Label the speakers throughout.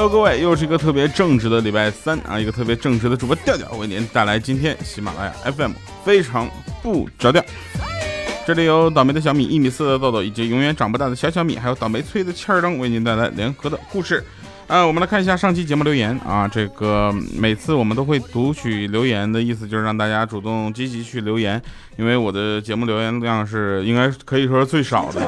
Speaker 1: Hello，各位，又是一个特别正直的礼拜三啊，一个特别正直的主播调调为您带来今天喜马拉雅 FM 非常不着调。这里有倒霉的小米、一米四的豆豆，以及永远长不大的小小米，还有倒霉催的欠儿灯，为您带来联合的故事。啊，我们来看一下上期节目留言啊，这个每次我们都会读取留言的意思，就是让大家主动积极去留言，因为我的节目留言量是应该可以说是最少的。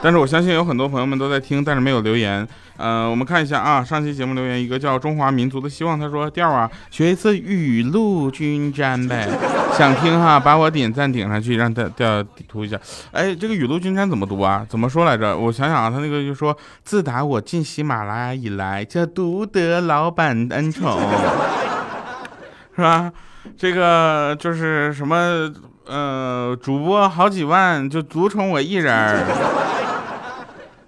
Speaker 1: 但是我相信有很多朋友们都在听，但是没有留言。呃，我们看一下啊，上期节目留言一个叫中华民族的希望，他说调啊，学一次雨露均沾呗，想听哈，把我点赞顶上去，让调调读一下。哎，这个雨露均沾怎么读啊？怎么说来着？我想想啊，他那个就说，自打我进喜马拉雅以来，就独得老板恩宠，是吧？这个就是什么呃，主播好几万，就独宠我一人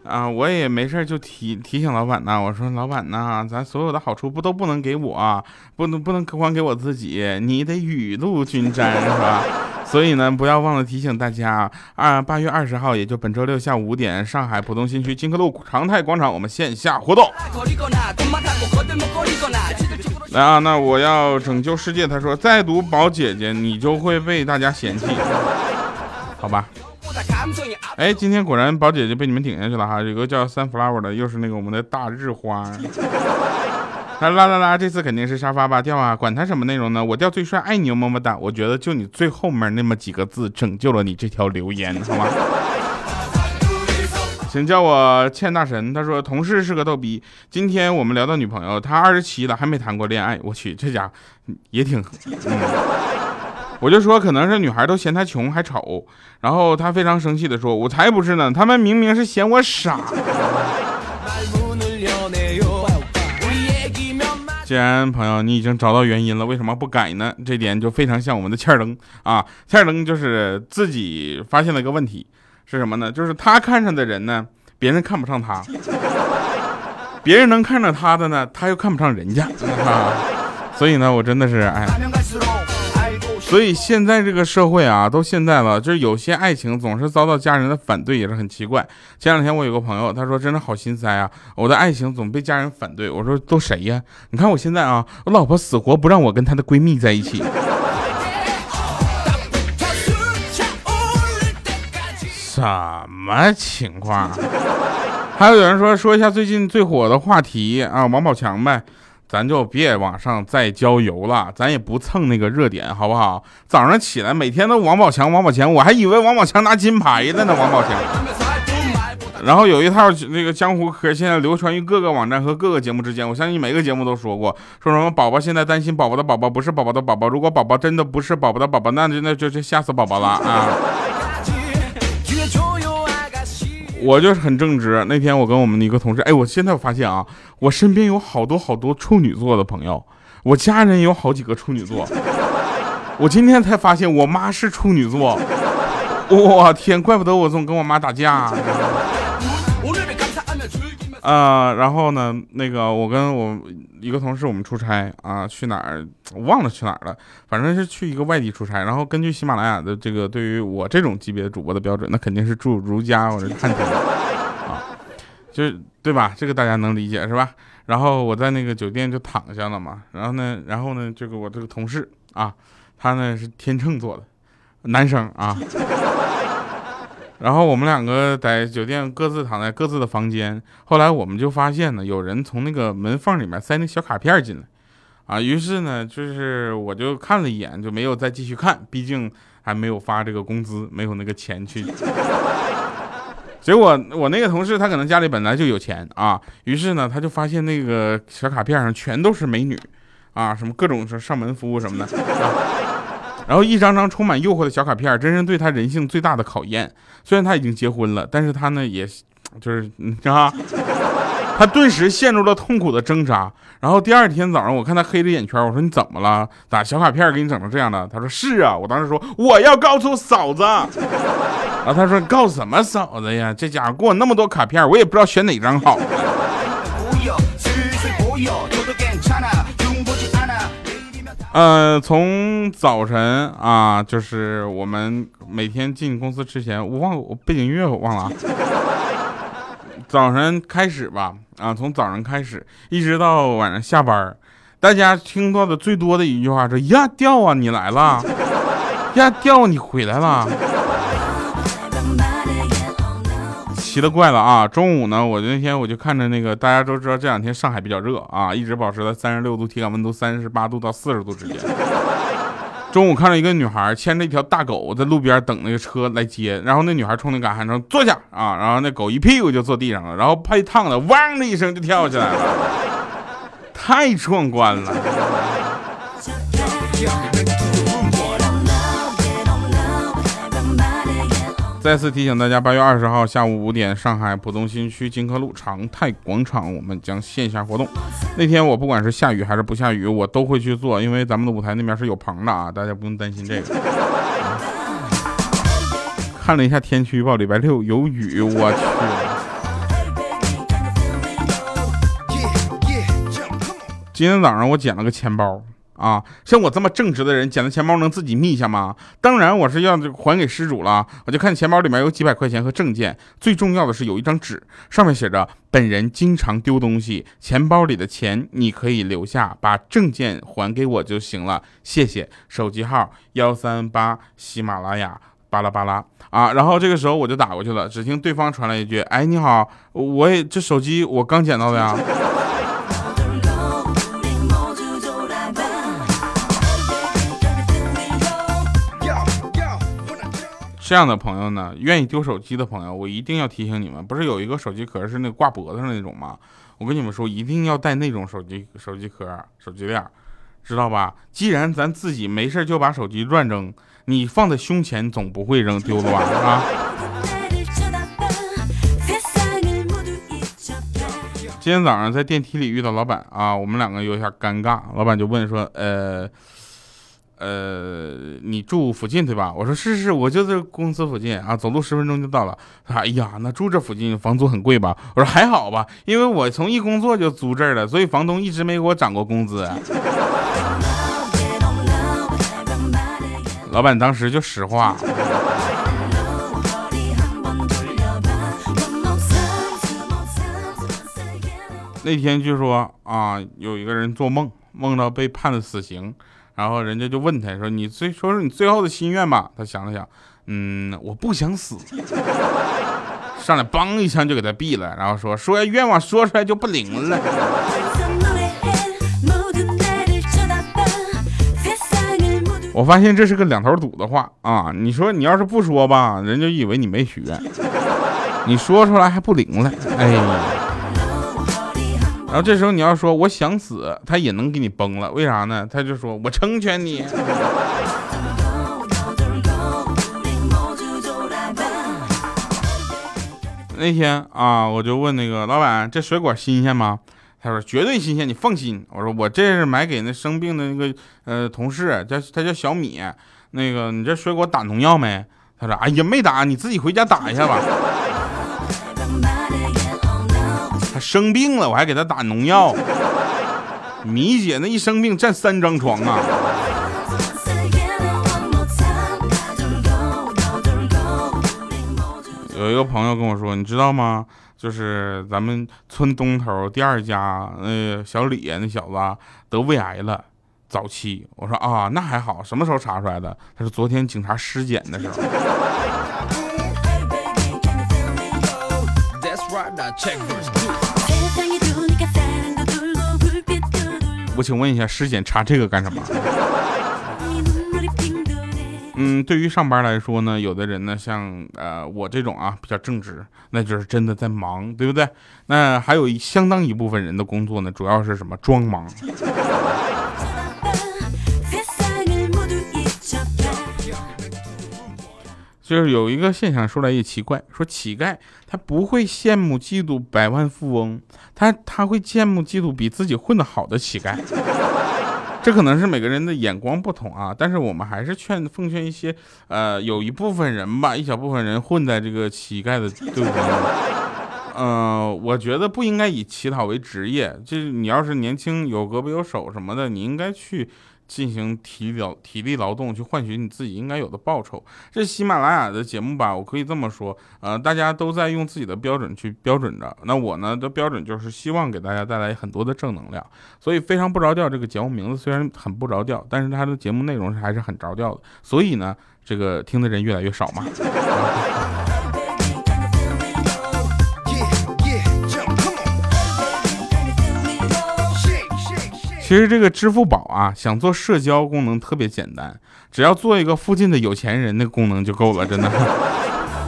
Speaker 1: 啊，我也没事就提提醒老板呐，我说老板呐，咱所有的好处不都不能给我，不能不能光给我自己，你得雨露均沾是吧？所以呢，不要忘了提醒大家，二八月二十号，也就本周六下午五点，上海浦东新区金客路长泰广场，我们线下活动。来啊，那我要拯救世界，他说再读宝姐姐，你就会被大家嫌弃，好吧？哎，今天果然宝姐姐被你们顶下去了哈！有个叫 Sunflower 的，又是那个我们的大日花。啦啦啦啦，这次肯定是沙发吧？掉啊！管他什么内容呢？我掉最帅，爱你么么哒！我觉得就你最后面那么几个字拯救了你这条留言，好吗？请叫我欠大神。他说同事是个逗逼。今天我们聊到女朋友，他二十七了还没谈过恋爱。我去，这家也挺……嗯。我就说可能是女孩都嫌他穷还丑，然后他非常生气的说：“我才不是呢，他们明明是嫌我傻。”既然朋友你已经找到原因了，为什么不改呢？这点就非常像我们的欠儿灯啊，欠儿灯就是自己发现了一个问题，是什么呢？就是他看上的人呢，别人看不上他；别人能看上他的呢，他又看不上人家啊。所以呢，我真的是哎。所以现在这个社会啊，都现在了，就是有些爱情总是遭到家人的反对，也是很奇怪。前两天我有个朋友，他说真的好心塞啊，我的爱情总被家人反对。我说都谁呀？你看我现在啊，我老婆死活不让我跟她的闺蜜在一起。什么情况？还有有人说说一下最近最火的话题啊，王宝强呗。咱就别往上再浇油了，咱也不蹭那个热点，好不好？早上起来每天都王宝强，王宝强，我还以为王宝强拿金牌了呢，王宝强。然后有一套那个江湖嗑，现在流传于各个网站和各个节目之间。我相信每个节目都说过，说什么宝宝现在担心宝宝的宝宝不是宝宝的宝宝，如果宝宝真的不是宝宝的宝宝，那就那就就吓死宝宝了啊。我就是很正直。那天我跟我们的一个同事，哎，我现在我发现啊，我身边有好多好多处女座的朋友，我家人有好几个处女座。我今天才发现我妈是处女座，我天，怪不得我总跟我妈打架。啊，然后呢，那个我跟我一个同事，我们出差啊，去哪儿我忘了去哪儿了，反正是去一个外地出差。然后根据喜马拉雅的这个对于我这种级别主播的标准，那肯定是住如家或者汉庭啊，就对吧？这个大家能理解是吧？然后我在那个酒店就躺下了嘛，然后呢，然后呢，这个我这个同事啊，他呢是天秤座的男生啊。然后我们两个在酒店各自躺在各自的房间。后来我们就发现呢，有人从那个门缝里面塞那小卡片进来，啊，于是呢，就是我就看了一眼，就没有再继续看，毕竟还没有发这个工资，没有那个钱去。结果我那个同事他可能家里本来就有钱啊，于是呢，他就发现那个小卡片上全都是美女，啊，什么各种上门服务什么的。啊然后一张张充满诱惑的小卡片，真是对他人性最大的考验。虽然他已经结婚了，但是他呢，也就是啊，他顿时陷入了痛苦的挣扎。然后第二天早上，我看他黑着眼圈，我说你怎么了？咋小卡片给你整成这样的？他说是啊。我当时说我要告诉嫂子。然后 他说告什么嫂子呀？这家伙给我那么多卡片，我也不知道选哪张好。呃，从早晨啊，就是我们每天进公司之前，我忘我背景音乐我忘了啊。早晨开始吧，啊，从早晨开始一直到晚上下班，大家听到的最多的一句话是：呀，掉啊，你来了！呀，掉，你回来了！奇了怪了啊！中午呢，我那天我就看着那个，大家都知道这两天上海比较热啊，一直保持在三十六度，体感温度三十八度到四十度之间。中午看到一个女孩牵着一条大狗在路边等那个车来接，然后那女孩冲那嘎喊说坐下啊，然后那狗一屁股就坐地上了，然后拍烫的，汪的一声就跳起来了，太壮观了。再次提醒大家，八月二十号下午五点，上海浦东新区金科路长泰广场，我们将线下活动。那天我不管是下雨还是不下雨，我都会去做，因为咱们的舞台那边是有棚的啊，大家不用担心这个。看了一下天气预报，礼拜六有雨，我去。今天早上我捡了个钱包。啊，像我这么正直的人，捡了钱包能自己密一下吗？当然，我是要还给失主了。我就看钱包里面有几百块钱和证件，最重要的是有一张纸，上面写着“本人经常丢东西，钱包里的钱你可以留下，把证件还给我就行了，谢谢。”手机号幺三八喜马拉雅巴拉巴拉啊。然后这个时候我就打过去了，只听对方传来一句：“哎，你好，我也这手机我刚捡到的呀。”这样的朋友呢，愿意丢手机的朋友，我一定要提醒你们，不是有一个手机壳是那个挂脖子上那种吗？我跟你们说，一定要带那种手机手机壳、手机链，知道吧？既然咱自己没事就把手机乱扔，你放在胸前总不会扔丢了吧？啊！今天早上在电梯里遇到老板啊，我们两个有点尴尬，老板就问说，呃。呃，你住附近对吧？我说是是，我就在公司附近啊，走路十分钟就到了。他说：“哎呀，那住这附近房租很贵吧？”我说：“还好吧，因为我从一工作就租这儿了，所以房东一直没给我涨过工资。”老板当时就实话。那天据说啊，有一个人做梦，梦到被判了死刑。然后人家就问他说：“你最说说你最后的心愿吧。”他想了想，嗯，我不想死。上来梆一枪就给他毙了，然后说：“说愿望说出来就不灵了。”我发现这是个两头堵的话啊！你说你要是不说吧，人就以为你没许愿；你说出来还不灵了，哎。然后这时候你要说我想死，他也能给你崩了，为啥呢？他就说我成全你。那天啊，我就问那个老板，这水果新鲜吗？他说绝对新鲜，你放心。我说我这是买给那生病的那个呃同事，叫他叫小米。那个你这水果打农药没？他说哎呀没打，你自己回家打一下吧。生病了，我还给他打农药。米姐那一生病占三张床啊。有一个朋友跟我说，你知道吗？就是咱们村东头第二家那小李那小子得胃癌了，早期。我说啊，那还好，什么时候查出来的？他说昨天警察尸检的时候。我请问一下，尸检查这个干什么？嗯，对于上班来说呢，有的人呢，像呃我这种啊比较正直，那就是真的在忙，对不对？那还有相当一部分人的工作呢，主要是什么装忙。就是有一个现象说来也奇怪，说乞丐他不会羡慕嫉妒百万富翁，他他会羡慕嫉妒比自己混得好的乞丐。这可能是每个人的眼光不同啊，但是我们还是劝奉劝一些，呃，有一部分人吧，一小部分人混在这个乞丐的队伍中。嗯，我觉得不应该以乞讨为职业，就是你要是年轻有胳膊有手什么的，你应该去。进行体力体力劳动，去换取你自己应该有的报酬。这喜马拉雅的节目吧，我可以这么说，呃，大家都在用自己的标准去标准着。那我呢的标准就是希望给大家带来很多的正能量。所以非常不着调，这个节目名字虽然很不着调，但是它的节目内容还是很着调的。所以呢，这个听的人越来越少嘛。其实这个支付宝啊，想做社交功能特别简单，只要做一个附近的有钱人，那个功能就够了，真的。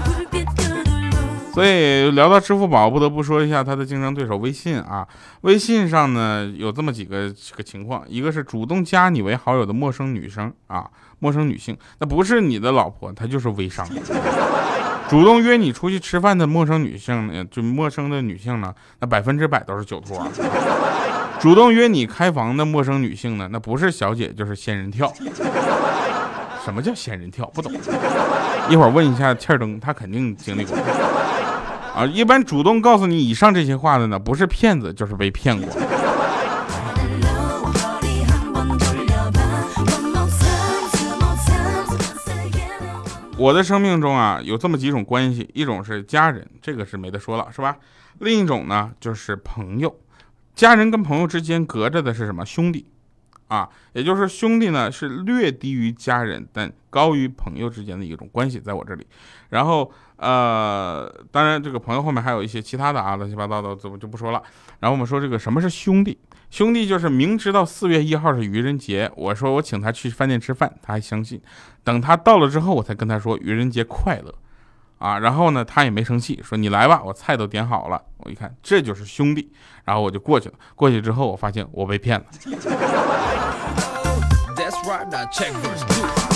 Speaker 1: 所以聊到支付宝，不得不说一下它的竞争对手微信啊。微信上呢有这么几个这个情况，一个是主动加你为好友的陌生女生啊，陌生女性，那不是你的老婆，她就是微商。主动约你出去吃饭的陌生女性呢，就陌生的女性呢，那百分之百都是酒托。主动约你开房的陌生女性呢，那不是小姐就是仙人跳。什么叫仙人跳？不懂。一会儿问一下欠灯，他肯定经历过。啊，一般主动告诉你以上这些话的呢，不是骗子就是被骗过。我的生命中啊，有这么几种关系，一种是家人，这个是没得说了，是吧？另一种呢，就是朋友。家人跟朋友之间隔着的是什么？兄弟，啊，也就是兄弟呢是略低于家人，但高于朋友之间的一种关系，在我这里。然后，呃，当然这个朋友后面还有一些其他的啊，乱七八糟的，怎么就不说了。然后我们说这个什么是兄弟？兄弟就是明知道四月一号是愚人节，我说我请他去饭店吃饭，他还相信。等他到了之后，我才跟他说愚人节快乐。啊，然后呢，他也没生气，说你来吧，我菜都点好了。我一看，这就是兄弟，然后我就过去了。过去之后，我发现我被骗了。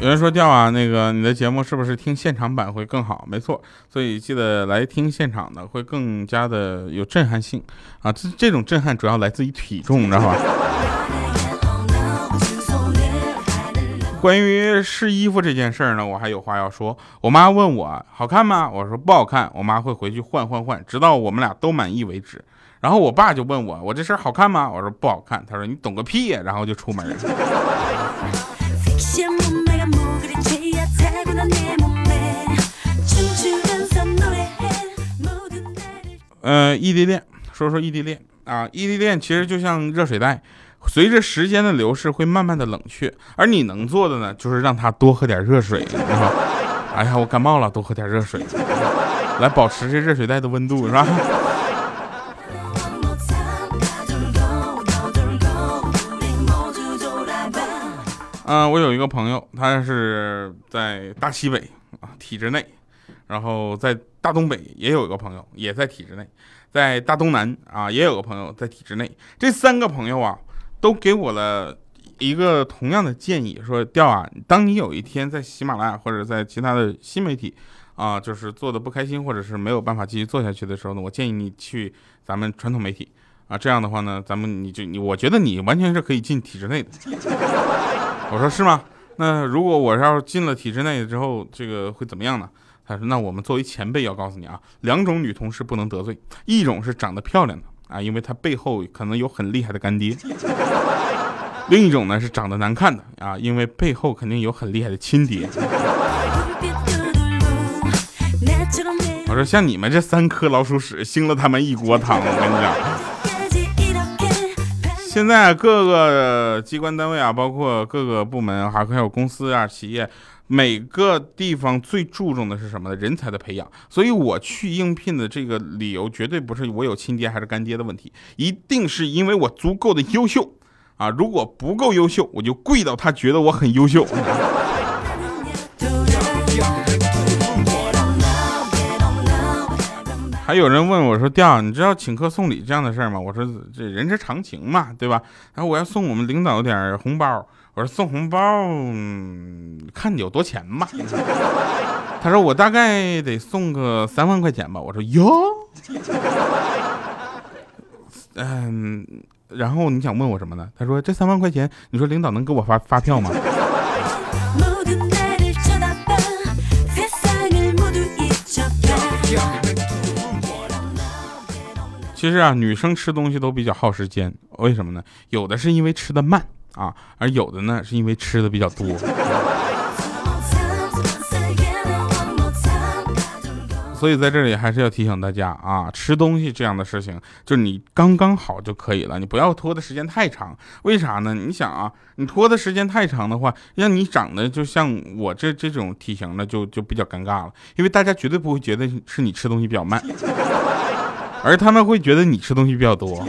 Speaker 1: 有人说调啊，那个你的节目是不是听现场版会更好？没错，所以记得来听现场的，会更加的有震撼性啊。这这种震撼主要来自于体重，你知道吧？关于试衣服这件事儿呢，我还有话要说。我妈问我好看吗？我说不好看。我妈会回去换换换，直到我们俩都满意为止。然后我爸就问我，我这身好看吗？我说不好看。他说你懂个屁呀！然后就出门了。呃，异地恋，说说异地恋啊，异地恋其实就像热水袋。随着时间的流逝，会慢慢的冷却，而你能做的呢，就是让他多喝点热水，哎呀，我感冒了，多喝点热水，来保持这热水袋的温度，是吧？嗯，我有一个朋友，他是在大西北啊，体制内，然后在大东北也有一个朋友，也在体制内，在大东南啊，也有个朋友在体制内，这三个朋友啊。都给我了一个同样的建议，说调啊，当你有一天在喜马拉雅或者在其他的新媒体啊，就是做的不开心，或者是没有办法继续做下去的时候呢，我建议你去咱们传统媒体啊，这样的话呢，咱们你就你，我觉得你完全是可以进体制内的。我说是吗？那如果我要是进了体制内之后，这个会怎么样呢？他说，那我们作为前辈要告诉你啊，两种女同事不能得罪，一种是长得漂亮的。啊，因为她背后可能有很厉害的干爹。另一种呢是长得难看的啊，因为背后肯定有很厉害的亲爹。我说像你们这三颗老鼠屎，兴了他们一锅汤。我跟你讲，现在各个机关单位啊，包括各个部门，还有公司啊、企业。每个地方最注重的是什么呢？人才的培养。所以我去应聘的这个理由，绝对不是我有亲爹还是干爹的问题，一定是因为我足够的优秀啊！如果不够优秀，我就跪到他觉得我很优秀。还有人问我说：“调，你知道请客送礼这样的事儿吗？”我说：“这人之常情嘛，对吧？”然后我要送我们领导点红包。我说送红包，看你有多钱吧。他说我大概得送个三万块钱吧。我说哟，嗯，然后你想问我什么呢？他说这三万块钱，你说领导能给我发发票吗？其
Speaker 2: 实啊，女生吃东西都比较耗时间，为什么呢？有的是因为吃的慢啊，而有的呢是因为吃的比较多。所以在这里还是要提醒大家啊，吃东西这样的事情，就是你刚刚好就可以了，你不要拖的时间太长。为啥呢？你想啊，你拖的时间太长的话，让你长得就像我这这种体型的，就就比较尴尬了。因为大家绝对不会觉得是你吃东西比较慢，而他们会觉得你吃东西比较多，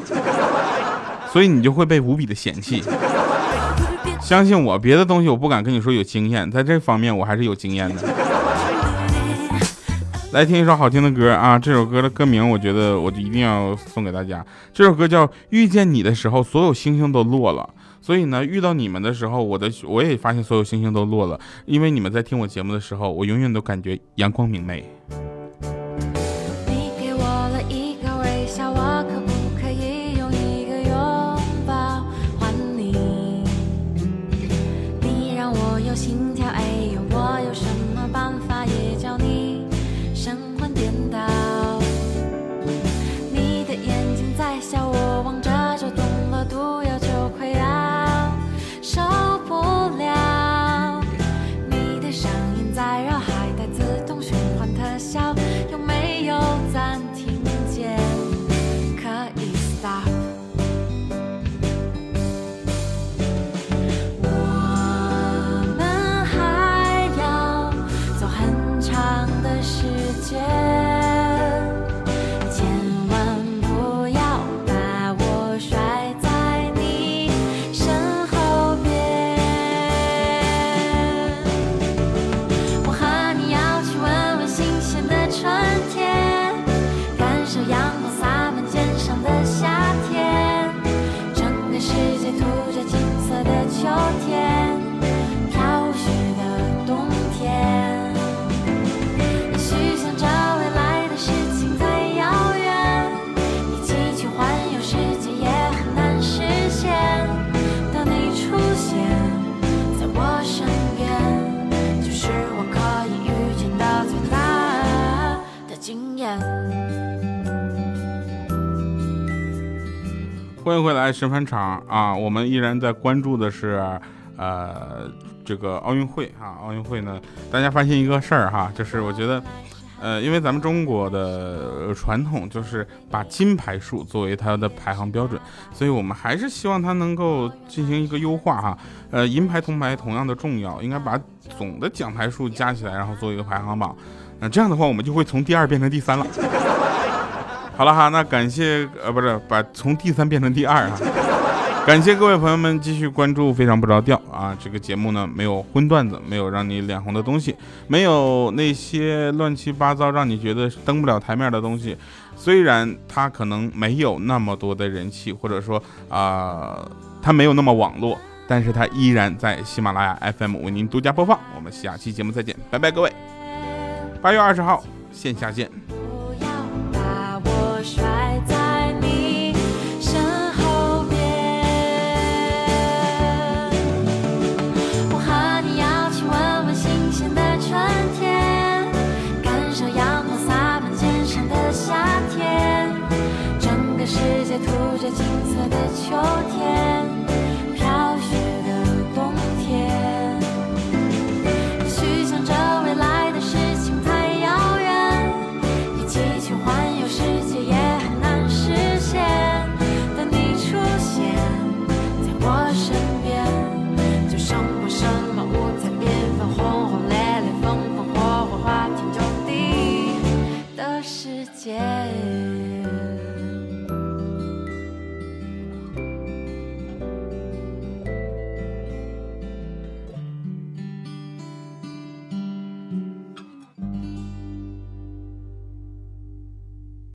Speaker 2: 所以你就会被无比的嫌弃。相信我，别的东西我不敢跟你说有经验，在这方面我还是有经验的。来听一首好听的歌啊！这首歌的歌名，我觉得我就一定要送给大家。这首歌叫《遇见你的时候，所有星星都落了》。所以呢，遇到你们的时候，我的我也发现所有星星都落了。因为你们在听我节目的时候，我永远都感觉阳光明媚。欢迎回来，神返场啊！我们依然在关注的是，呃，这个奥运会啊。奥运会呢，大家发现一个事儿哈，就是我觉得，呃，因为咱们中国的传统就是把金牌数作为它的排行标准，所以我们还是希望它能够进行一个优化哈。呃，银牌、铜牌同样的重要，应该把总的奖牌数加起来，然后做一个排行榜。那这样的话，我们就会从第二变成第三了。好了哈，那感谢呃不是把从第三变成第二哈，感谢各位朋友们继续关注非常不着调啊，这个节目呢没有荤段子，没有让你脸红的东西，没有那些乱七八糟让你觉得登不了台面的东西，虽然它可能没有那么多的人气，或者说啊它没有那么网络，但是它依然在喜马拉雅 FM 为您独家播放。我们下期节目再见，拜拜各位，八月二十号线下见。